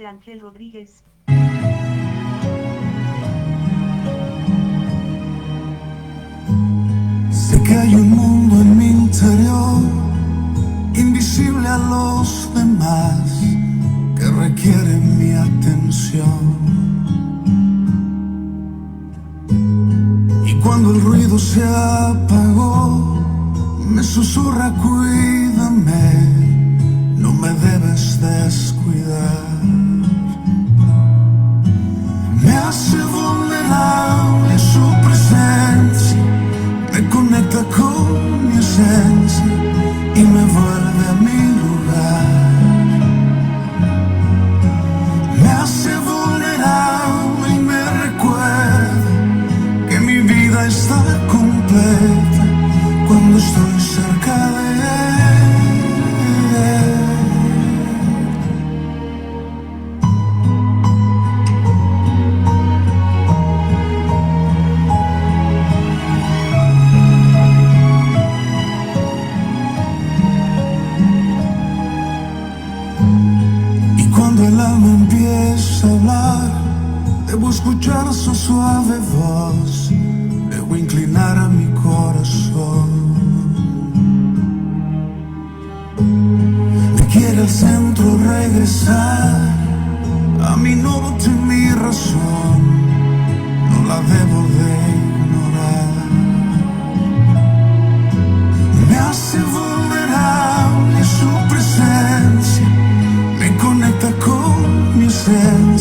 de Ángel Rodríguez. Sé que hay un mundo en mi interior, invisible a los demás, que requiere mi atención. Y cuando el ruido se apagó, debo escuchar su suave voz, debo inclinar a mi corazón. Me quiere al centro regresar, a mi norte mi razón, no la debo de ignorar. Me hace vulnerable su presencia, me conecta con mi esencia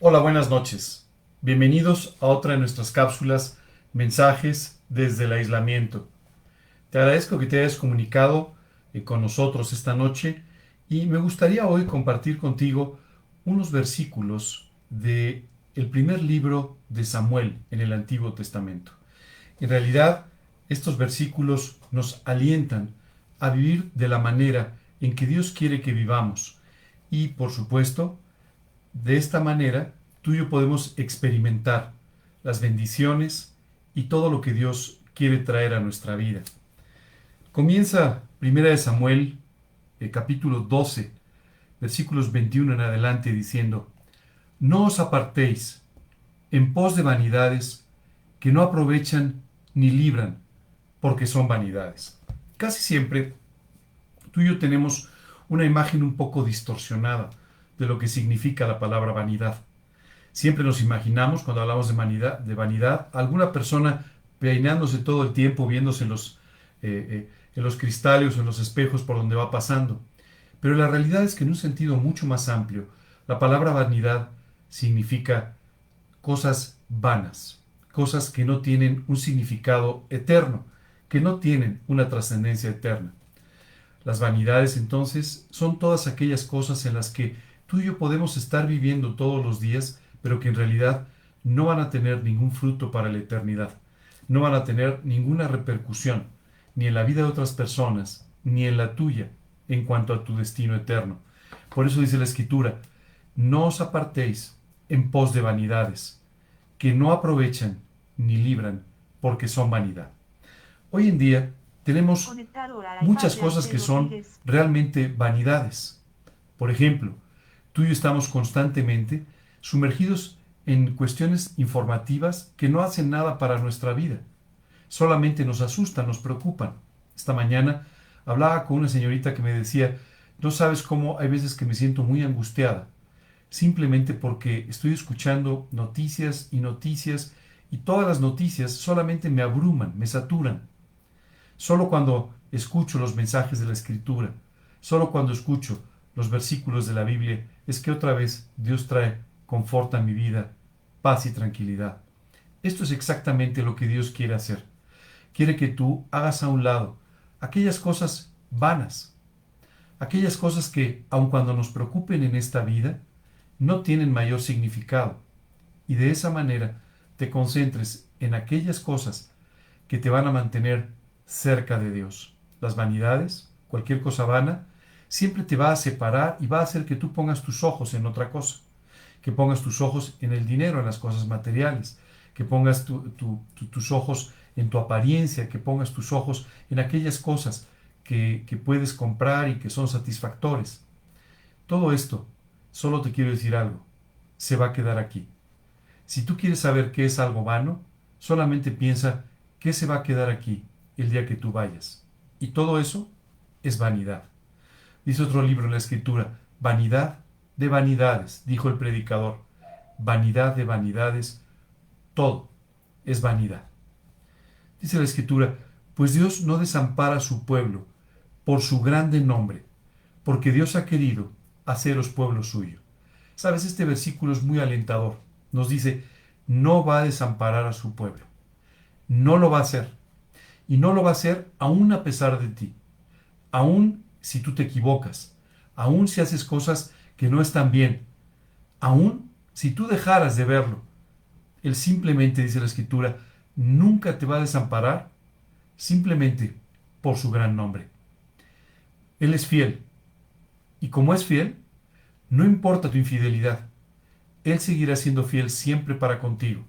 Hola, buenas noches. Bienvenidos a otra de nuestras cápsulas Mensajes desde el aislamiento. Te agradezco que te hayas comunicado eh, con nosotros esta noche y me gustaría hoy compartir contigo unos versículos de el primer libro de Samuel en el Antiguo Testamento. En realidad, estos versículos nos alientan a vivir de la manera en que Dios quiere que vivamos y, por supuesto, de esta manera, tú y yo podemos experimentar las bendiciones y todo lo que Dios quiere traer a nuestra vida. Comienza 1 Samuel, el capítulo 12, versículos 21 en adelante, diciendo, No os apartéis en pos de vanidades que no aprovechan ni libran, porque son vanidades. Casi siempre tú y yo tenemos una imagen un poco distorsionada de lo que significa la palabra vanidad. Siempre nos imaginamos, cuando hablamos de vanidad, de vanidad alguna persona peinándose todo el tiempo, viéndose en los, eh, eh, en los cristales o en los espejos por donde va pasando. Pero la realidad es que en un sentido mucho más amplio, la palabra vanidad significa cosas vanas, cosas que no tienen un significado eterno, que no tienen una trascendencia eterna. Las vanidades entonces son todas aquellas cosas en las que tú y yo podemos estar viviendo todos los días, pero que en realidad no van a tener ningún fruto para la eternidad, no van a tener ninguna repercusión, ni en la vida de otras personas, ni en la tuya, en cuanto a tu destino eterno. Por eso dice la Escritura, no os apartéis en pos de vanidades, que no aprovechan ni libran, porque son vanidad. Hoy en día tenemos muchas cosas que son realmente vanidades. Por ejemplo, tú y yo estamos constantemente sumergidos en cuestiones informativas que no hacen nada para nuestra vida. Solamente nos asustan, nos preocupan. Esta mañana hablaba con una señorita que me decía, no sabes cómo hay veces que me siento muy angustiada, simplemente porque estoy escuchando noticias y noticias y todas las noticias solamente me abruman, me saturan. Solo cuando escucho los mensajes de la Escritura, solo cuando escucho los versículos de la Biblia, es que otra vez Dios trae confort a mi vida, paz y tranquilidad. Esto es exactamente lo que Dios quiere hacer. Quiere que tú hagas a un lado aquellas cosas vanas, aquellas cosas que, aun cuando nos preocupen en esta vida, no tienen mayor significado, y de esa manera te concentres en aquellas cosas que te van a mantener cerca de Dios. Las vanidades, cualquier cosa vana, siempre te va a separar y va a hacer que tú pongas tus ojos en otra cosa, que pongas tus ojos en el dinero, en las cosas materiales, que pongas tus ojos en tu apariencia, que pongas tus ojos en aquellas cosas que, que puedes comprar y que son satisfactores. Todo esto, solo te quiero decir algo, se va a quedar aquí. Si tú quieres saber qué es algo vano, solamente piensa qué se va a quedar aquí el día que tú vayas. Y todo eso es vanidad. Dice otro libro en la escritura, vanidad de vanidades, dijo el predicador. Vanidad de vanidades, todo es vanidad. Dice la escritura, pues Dios no desampara a su pueblo por su grande nombre, porque Dios ha querido haceros pueblo suyo. Sabes, este versículo es muy alentador. Nos dice, no va a desamparar a su pueblo. No lo va a hacer. Y no lo va a hacer aún a pesar de ti. Aún si tú te equivocas. Aún si haces cosas que no están bien. Aún si tú dejaras de verlo. Él simplemente, dice la escritura, nunca te va a desamparar simplemente por su gran nombre. Él es fiel. Y como es fiel, no importa tu infidelidad, Él seguirá siendo fiel siempre para contigo,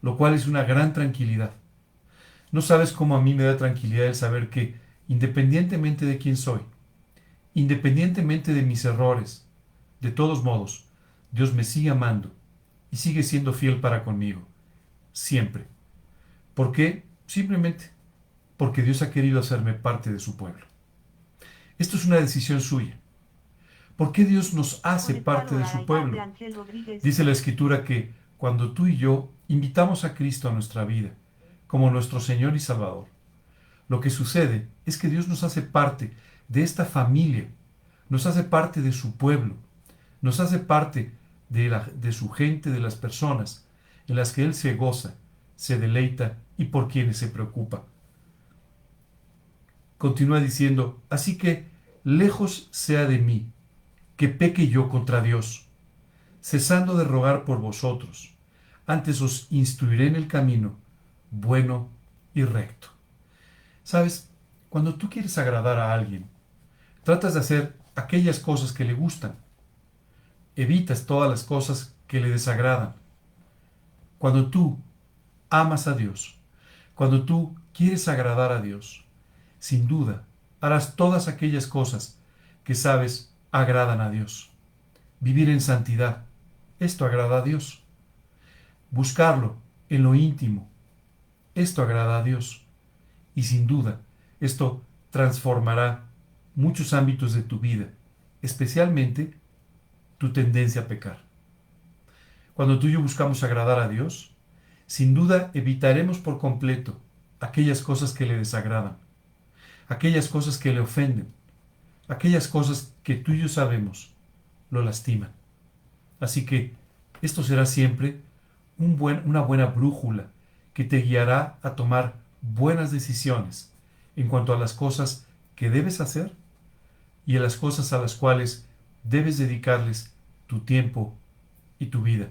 lo cual es una gran tranquilidad. No sabes cómo a mí me da tranquilidad el saber que, independientemente de quién soy, independientemente de mis errores, de todos modos, Dios me sigue amando y sigue siendo fiel para conmigo, siempre. ¿Por qué? Simplemente porque Dios ha querido hacerme parte de su pueblo. Esto es una decisión suya. ¿Por qué Dios nos hace parte de su pueblo? Dice la escritura que cuando tú y yo invitamos a Cristo a nuestra vida como nuestro Señor y Salvador, lo que sucede es que Dios nos hace parte de esta familia, nos hace parte de su pueblo, nos hace parte de, la, de su gente, de las personas en las que Él se goza, se deleita y por quienes se preocupa. Continúa diciendo, así que lejos sea de mí que peque yo contra Dios, cesando de rogar por vosotros, antes os instruiré en el camino bueno y recto. Sabes, cuando tú quieres agradar a alguien, tratas de hacer aquellas cosas que le gustan, evitas todas las cosas que le desagradan. Cuando tú amas a Dios, cuando tú quieres agradar a Dios, sin duda harás todas aquellas cosas que sabes agradan a Dios. Vivir en santidad, esto agrada a Dios. Buscarlo en lo íntimo, esto agrada a Dios. Y sin duda, esto transformará muchos ámbitos de tu vida, especialmente tu tendencia a pecar. Cuando tú y yo buscamos agradar a Dios, sin duda evitaremos por completo aquellas cosas que le desagradan, aquellas cosas que le ofenden, aquellas cosas que tú y yo sabemos lo lastiman. Así que esto será siempre un buen, una buena brújula que te guiará a tomar buenas decisiones en cuanto a las cosas que debes hacer y a las cosas a las cuales debes dedicarles tu tiempo y tu vida.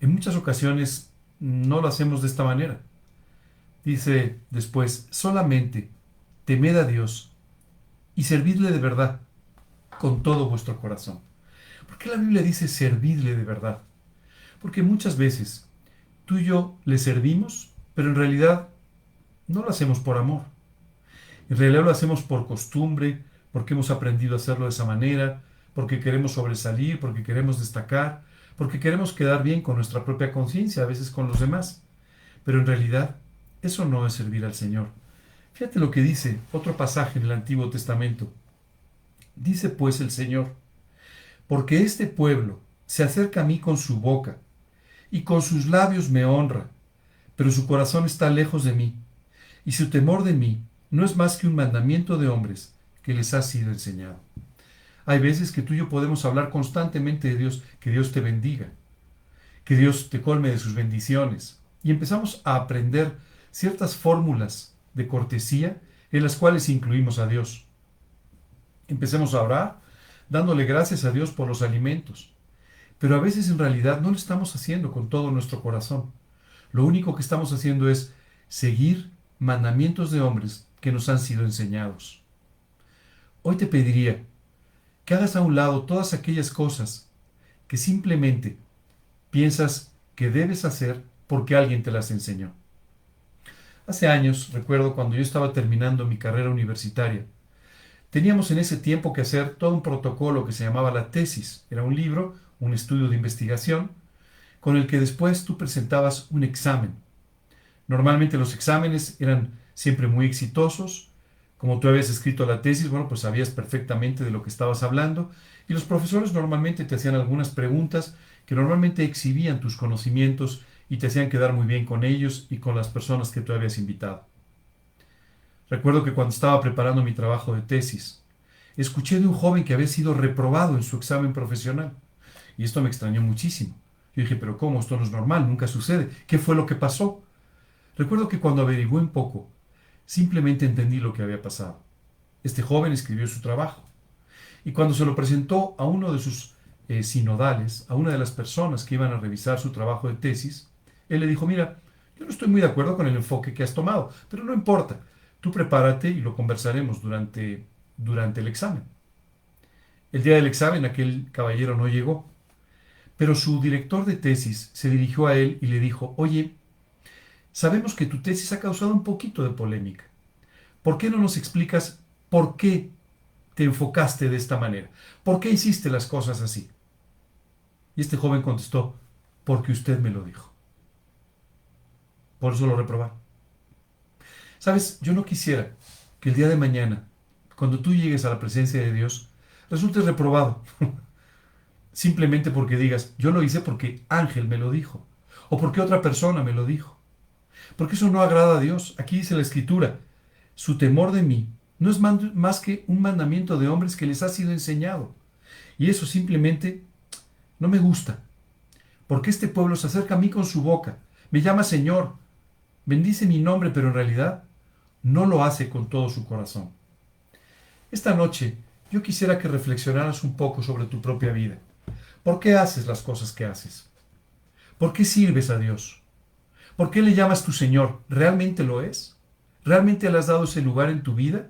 En muchas ocasiones no lo hacemos de esta manera. Dice después, solamente temed a Dios y servidle de verdad con todo vuestro corazón. ¿Por qué la Biblia dice servidle de verdad? Porque muchas veces tú y yo le servimos, pero en realidad no lo hacemos por amor. En realidad lo hacemos por costumbre, porque hemos aprendido a hacerlo de esa manera, porque queremos sobresalir, porque queremos destacar, porque queremos quedar bien con nuestra propia conciencia, a veces con los demás. Pero en realidad, eso no es servir al Señor. Fíjate lo que dice otro pasaje en el Antiguo Testamento. Dice pues el Señor, porque este pueblo se acerca a mí con su boca y con sus labios me honra, pero su corazón está lejos de mí, y su temor de mí no es más que un mandamiento de hombres que les ha sido enseñado. Hay veces que tú y yo podemos hablar constantemente de Dios, que Dios te bendiga, que Dios te colme de sus bendiciones, y empezamos a aprender ciertas fórmulas de cortesía en las cuales incluimos a Dios. Empecemos a orar dándole gracias a Dios por los alimentos, pero a veces en realidad no lo estamos haciendo con todo nuestro corazón. Lo único que estamos haciendo es seguir mandamientos de hombres que nos han sido enseñados. Hoy te pediría que hagas a un lado todas aquellas cosas que simplemente piensas que debes hacer porque alguien te las enseñó. Hace años, recuerdo cuando yo estaba terminando mi carrera universitaria, teníamos en ese tiempo que hacer todo un protocolo que se llamaba la tesis. Era un libro, un estudio de investigación, con el que después tú presentabas un examen. Normalmente los exámenes eran siempre muy exitosos. Como tú habías escrito la tesis, bueno, pues sabías perfectamente de lo que estabas hablando. Y los profesores normalmente te hacían algunas preguntas que normalmente exhibían tus conocimientos y te hacían quedar muy bien con ellos y con las personas que tú habías invitado. Recuerdo que cuando estaba preparando mi trabajo de tesis, escuché de un joven que había sido reprobado en su examen profesional. Y esto me extrañó muchísimo. Yo dije, pero ¿cómo? Esto no es normal, nunca sucede. ¿Qué fue lo que pasó? Recuerdo que cuando averigué un poco, simplemente entendí lo que había pasado. Este joven escribió su trabajo. Y cuando se lo presentó a uno de sus eh, sinodales, a una de las personas que iban a revisar su trabajo de tesis, él le dijo, mira, yo no estoy muy de acuerdo con el enfoque que has tomado, pero no importa, tú prepárate y lo conversaremos durante, durante el examen. El día del examen aquel caballero no llegó, pero su director de tesis se dirigió a él y le dijo, oye, sabemos que tu tesis ha causado un poquito de polémica. ¿Por qué no nos explicas por qué te enfocaste de esta manera? ¿Por qué hiciste las cosas así? Y este joven contestó, porque usted me lo dijo. Por eso lo reprobaron. Sabes, yo no quisiera que el día de mañana, cuando tú llegues a la presencia de Dios, resultes reprobado. Simplemente porque digas, yo lo hice porque Ángel me lo dijo. O porque otra persona me lo dijo. Porque eso no agrada a Dios. Aquí dice la escritura, su temor de mí no es más que un mandamiento de hombres que les ha sido enseñado. Y eso simplemente no me gusta. Porque este pueblo se acerca a mí con su boca, me llama Señor, bendice mi nombre, pero en realidad no lo hace con todo su corazón. Esta noche yo quisiera que reflexionaras un poco sobre tu propia vida. ¿Por qué haces las cosas que haces? ¿Por qué sirves a Dios? ¿Por qué le llamas tu Señor? ¿Realmente lo es? ¿Realmente le has dado ese lugar en tu vida?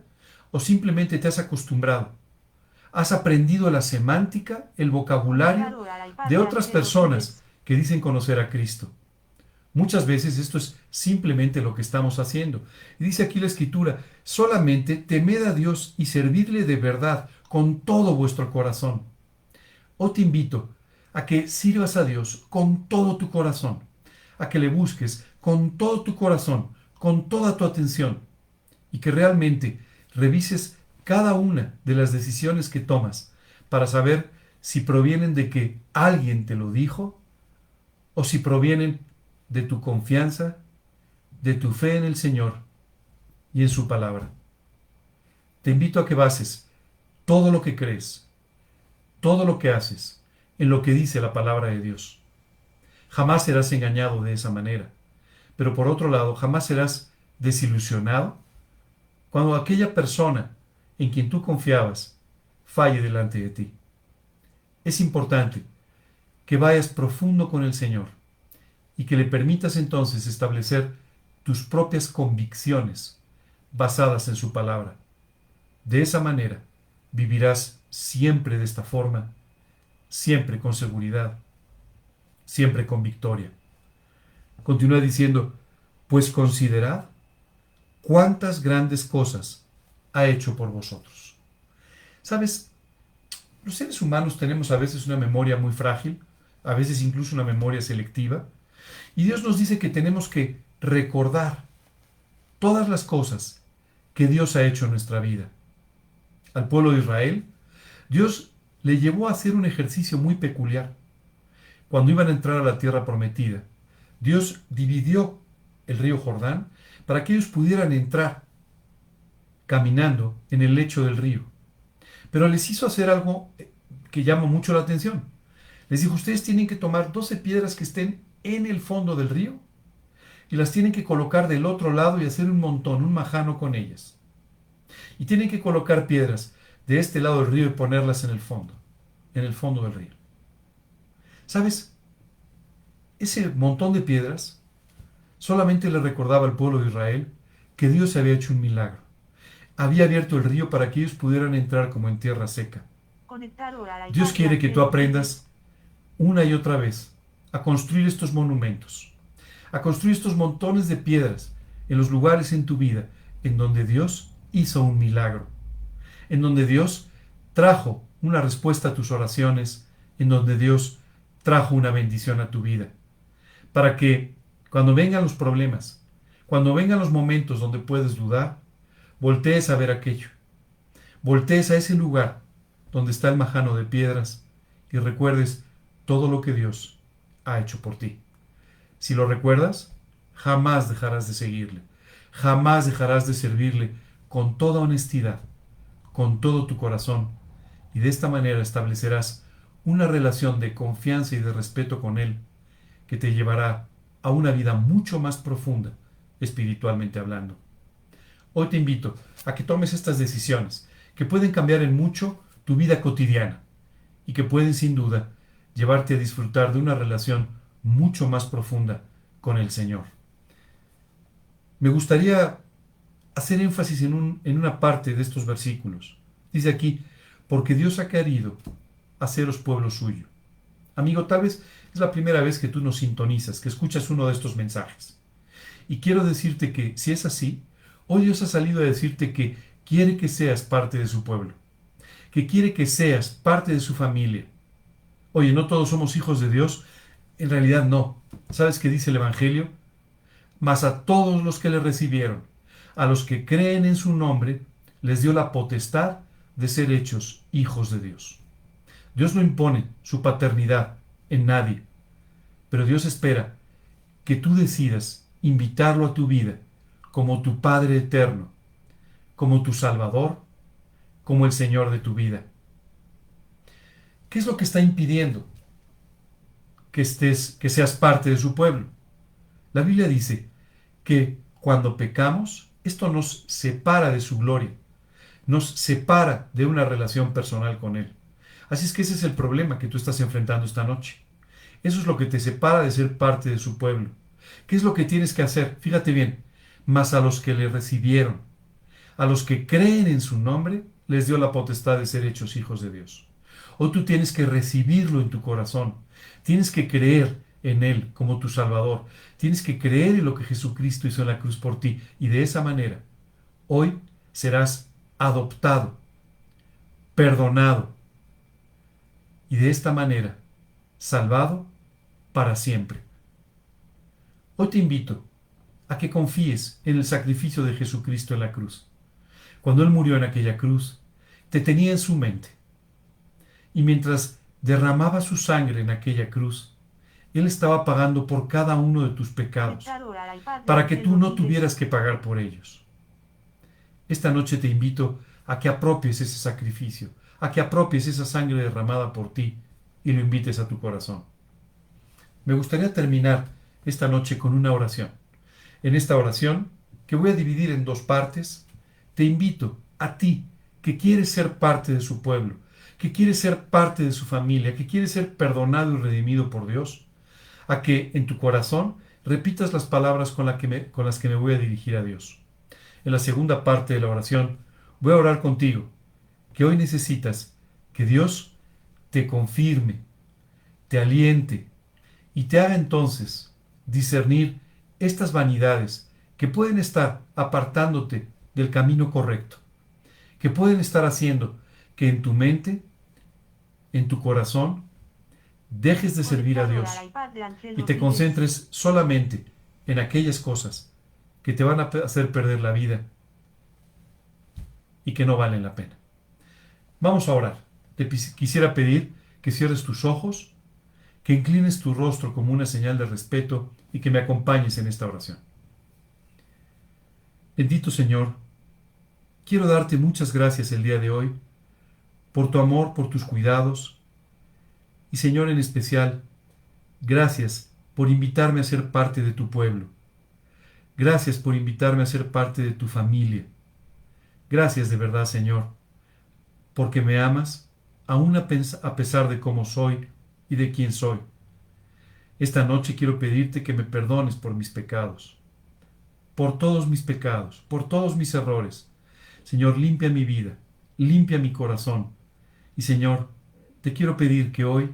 ¿O simplemente te has acostumbrado? ¿Has aprendido la semántica, el vocabulario de otras personas que dicen conocer a Cristo? Muchas veces esto es simplemente lo que estamos haciendo. Y dice aquí la escritura, solamente temed a Dios y servidle de verdad con todo vuestro corazón. O te invito a que sirvas a Dios con todo tu corazón, a que le busques con todo tu corazón, con toda tu atención, y que realmente revises cada una de las decisiones que tomas para saber si provienen de que alguien te lo dijo o si provienen de tu confianza, de tu fe en el Señor y en su palabra. Te invito a que bases todo lo que crees, todo lo que haces, en lo que dice la palabra de Dios. Jamás serás engañado de esa manera, pero por otro lado, jamás serás desilusionado cuando aquella persona en quien tú confiabas falle delante de ti. Es importante que vayas profundo con el Señor y que le permitas entonces establecer tus propias convicciones basadas en su palabra. De esa manera vivirás siempre de esta forma, siempre con seguridad, siempre con victoria. Continúa diciendo, pues considerad cuántas grandes cosas ha hecho por vosotros. Sabes, los seres humanos tenemos a veces una memoria muy frágil, a veces incluso una memoria selectiva. Y Dios nos dice que tenemos que recordar todas las cosas que Dios ha hecho en nuestra vida. Al pueblo de Israel, Dios le llevó a hacer un ejercicio muy peculiar. Cuando iban a entrar a la tierra prometida, Dios dividió el río Jordán para que ellos pudieran entrar caminando en el lecho del río. Pero les hizo hacer algo que llama mucho la atención. Les dijo, ustedes tienen que tomar 12 piedras que estén en el fondo del río y las tienen que colocar del otro lado y hacer un montón, un majano con ellas. Y tienen que colocar piedras de este lado del río y ponerlas en el fondo, en el fondo del río. ¿Sabes? Ese montón de piedras solamente le recordaba al pueblo de Israel que Dios había hecho un milagro. Había abierto el río para que ellos pudieran entrar como en tierra seca. Dios quiere que tú aprendas una y otra vez a construir estos monumentos, a construir estos montones de piedras en los lugares en tu vida en donde Dios hizo un milagro, en donde Dios trajo una respuesta a tus oraciones, en donde Dios trajo una bendición a tu vida, para que cuando vengan los problemas, cuando vengan los momentos donde puedes dudar, voltees a ver aquello, voltees a ese lugar donde está el majano de piedras y recuerdes todo lo que Dios ha hecho por ti. Si lo recuerdas, jamás dejarás de seguirle, jamás dejarás de servirle con toda honestidad, con todo tu corazón, y de esta manera establecerás una relación de confianza y de respeto con Él que te llevará a una vida mucho más profunda, espiritualmente hablando. Hoy te invito a que tomes estas decisiones, que pueden cambiar en mucho tu vida cotidiana y que pueden sin duda llevarte a disfrutar de una relación mucho más profunda con el Señor. Me gustaría hacer énfasis en, un, en una parte de estos versículos. Dice aquí, porque Dios ha querido haceros pueblo suyo. Amigo, tal vez es la primera vez que tú nos sintonizas, que escuchas uno de estos mensajes. Y quiero decirte que si es así, hoy Dios ha salido a decirte que quiere que seas parte de su pueblo, que quiere que seas parte de su familia. Oye, no todos somos hijos de Dios, en realidad no. ¿Sabes qué dice el Evangelio? Mas a todos los que le recibieron, a los que creen en su nombre, les dio la potestad de ser hechos hijos de Dios. Dios no impone su paternidad en nadie, pero Dios espera que tú decidas invitarlo a tu vida como tu Padre eterno, como tu Salvador, como el Señor de tu vida. ¿Qué es lo que está impidiendo que estés que seas parte de su pueblo? La Biblia dice que cuando pecamos, esto nos separa de su gloria, nos separa de una relación personal con él. Así es que ese es el problema que tú estás enfrentando esta noche. Eso es lo que te separa de ser parte de su pueblo. ¿Qué es lo que tienes que hacer? Fíjate bien, mas a los que le recibieron, a los que creen en su nombre, les dio la potestad de ser hechos hijos de Dios. Hoy tú tienes que recibirlo en tu corazón, tienes que creer en Él como tu Salvador, tienes que creer en lo que Jesucristo hizo en la cruz por ti y de esa manera, hoy serás adoptado, perdonado, y de esta manera salvado para siempre. Hoy te invito a que confíes en el sacrificio de Jesucristo en la cruz. Cuando Él murió en aquella cruz, te tenía en su mente. Y mientras derramaba su sangre en aquella cruz, Él estaba pagando por cada uno de tus pecados, para que tú no tuvieras que pagar por ellos. Esta noche te invito a que apropies ese sacrificio, a que apropies esa sangre derramada por ti y lo invites a tu corazón. Me gustaría terminar esta noche con una oración. En esta oración, que voy a dividir en dos partes, te invito a ti, que quieres ser parte de su pueblo, que quieres ser parte de su familia, que quieres ser perdonado y redimido por Dios, a que en tu corazón repitas las palabras con, que con las que me voy a dirigir a Dios. En la segunda parte de la oración, voy a orar contigo que hoy necesitas que Dios te confirme, te aliente y te haga entonces discernir estas vanidades que pueden estar apartándote del camino correcto, que pueden estar haciendo que en tu mente, en tu corazón, dejes de servir a Dios y te concentres solamente en aquellas cosas que te van a hacer perder la vida y que no valen la pena. Vamos a orar. Te quisiera pedir que cierres tus ojos, que inclines tu rostro como una señal de respeto y que me acompañes en esta oración. Bendito Señor, quiero darte muchas gracias el día de hoy por tu amor, por tus cuidados y Señor en especial, gracias por invitarme a ser parte de tu pueblo. Gracias por invitarme a ser parte de tu familia. Gracias de verdad, Señor, porque me amas aún a pesar de cómo soy y de quién soy. Esta noche quiero pedirte que me perdones por mis pecados, por todos mis pecados, por todos mis errores. Señor, limpia mi vida, limpia mi corazón. Y Señor, te quiero pedir que hoy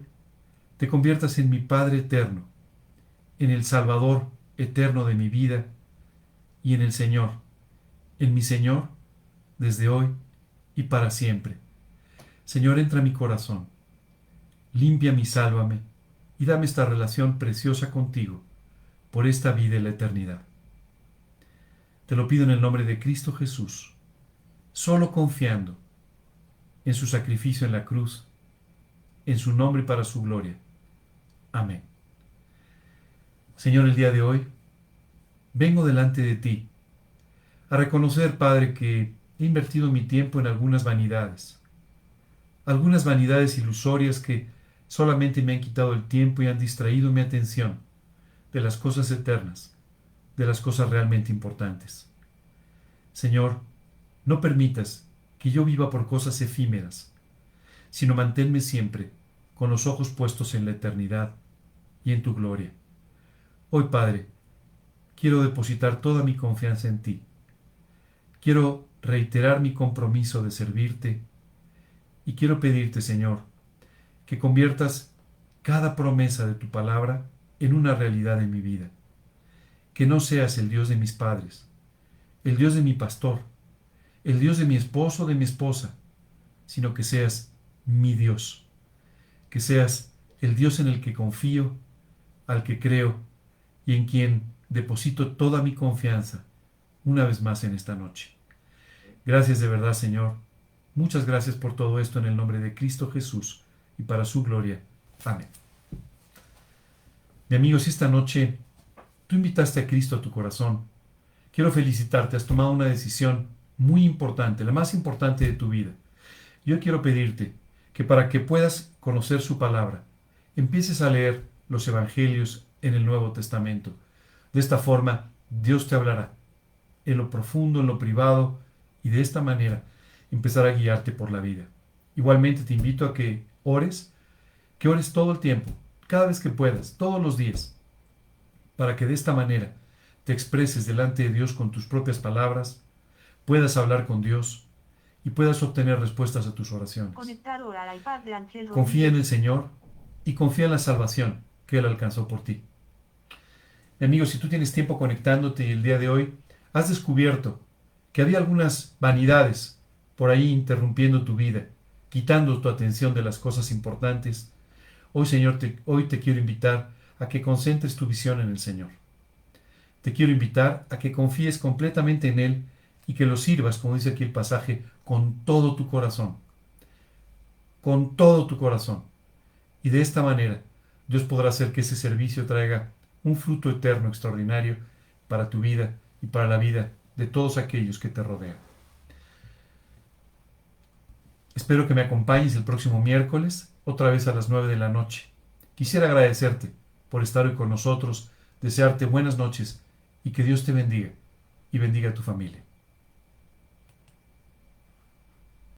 te conviertas en mi Padre eterno, en el Salvador eterno de mi vida y en el Señor, en mi Señor, desde hoy y para siempre. Señor, entra a mi corazón, limpia y sálvame, y dame esta relación preciosa contigo por esta vida y la eternidad. Te lo pido en el nombre de Cristo Jesús, solo confiando en su sacrificio en la cruz, en su nombre y para su gloria. Amén. Señor, el día de hoy vengo delante de ti a reconocer, Padre, que he invertido mi tiempo en algunas vanidades, algunas vanidades ilusorias que solamente me han quitado el tiempo y han distraído mi atención de las cosas eternas, de las cosas realmente importantes. Señor, no permitas que yo viva por cosas efímeras, sino manténme siempre con los ojos puestos en la eternidad y en tu gloria. Hoy, Padre, quiero depositar toda mi confianza en ti. Quiero reiterar mi compromiso de servirte y quiero pedirte, Señor, que conviertas cada promesa de tu palabra en una realidad en mi vida. Que no seas el Dios de mis padres, el Dios de mi pastor, el Dios de mi esposo o de mi esposa, sino que seas mi Dios, que seas el Dios en el que confío, al que creo y en quien deposito toda mi confianza una vez más en esta noche. Gracias de verdad, Señor. Muchas gracias por todo esto en el nombre de Cristo Jesús y para su gloria. Amén. Mi amigo, si esta noche tú invitaste a Cristo a tu corazón, quiero felicitarte, has tomado una decisión muy importante, la más importante de tu vida. Yo quiero pedirte que para que puedas conocer su palabra, empieces a leer los evangelios en el Nuevo Testamento. De esta forma, Dios te hablará en lo profundo, en lo privado, y de esta manera empezará a guiarte por la vida. Igualmente te invito a que ores, que ores todo el tiempo, cada vez que puedas, todos los días, para que de esta manera te expreses delante de Dios con tus propias palabras, puedas hablar con Dios y puedas obtener respuestas a tus oraciones. Confía en el. Señor y confía en la salvación que Él alcanzó por ti. Mi amigo, si tú tienes tiempo conectándote y el día de hoy has descubierto que había algunas vanidades por ahí interrumpiendo tu vida, quitando tu atención de las cosas importantes, hoy Señor, te, hoy te quiero invitar a que concentres tu visión en el Señor. Te quiero invitar a que confíes completamente en Él y que lo sirvas, como dice aquí el pasaje, con todo tu corazón. Con todo tu corazón. Y de esta manera, Dios podrá hacer que ese servicio traiga un fruto eterno extraordinario para tu vida y para la vida de todos aquellos que te rodean. Espero que me acompañes el próximo miércoles, otra vez a las 9 de la noche. Quisiera agradecerte por estar hoy con nosotros, desearte buenas noches y que Dios te bendiga y bendiga a tu familia.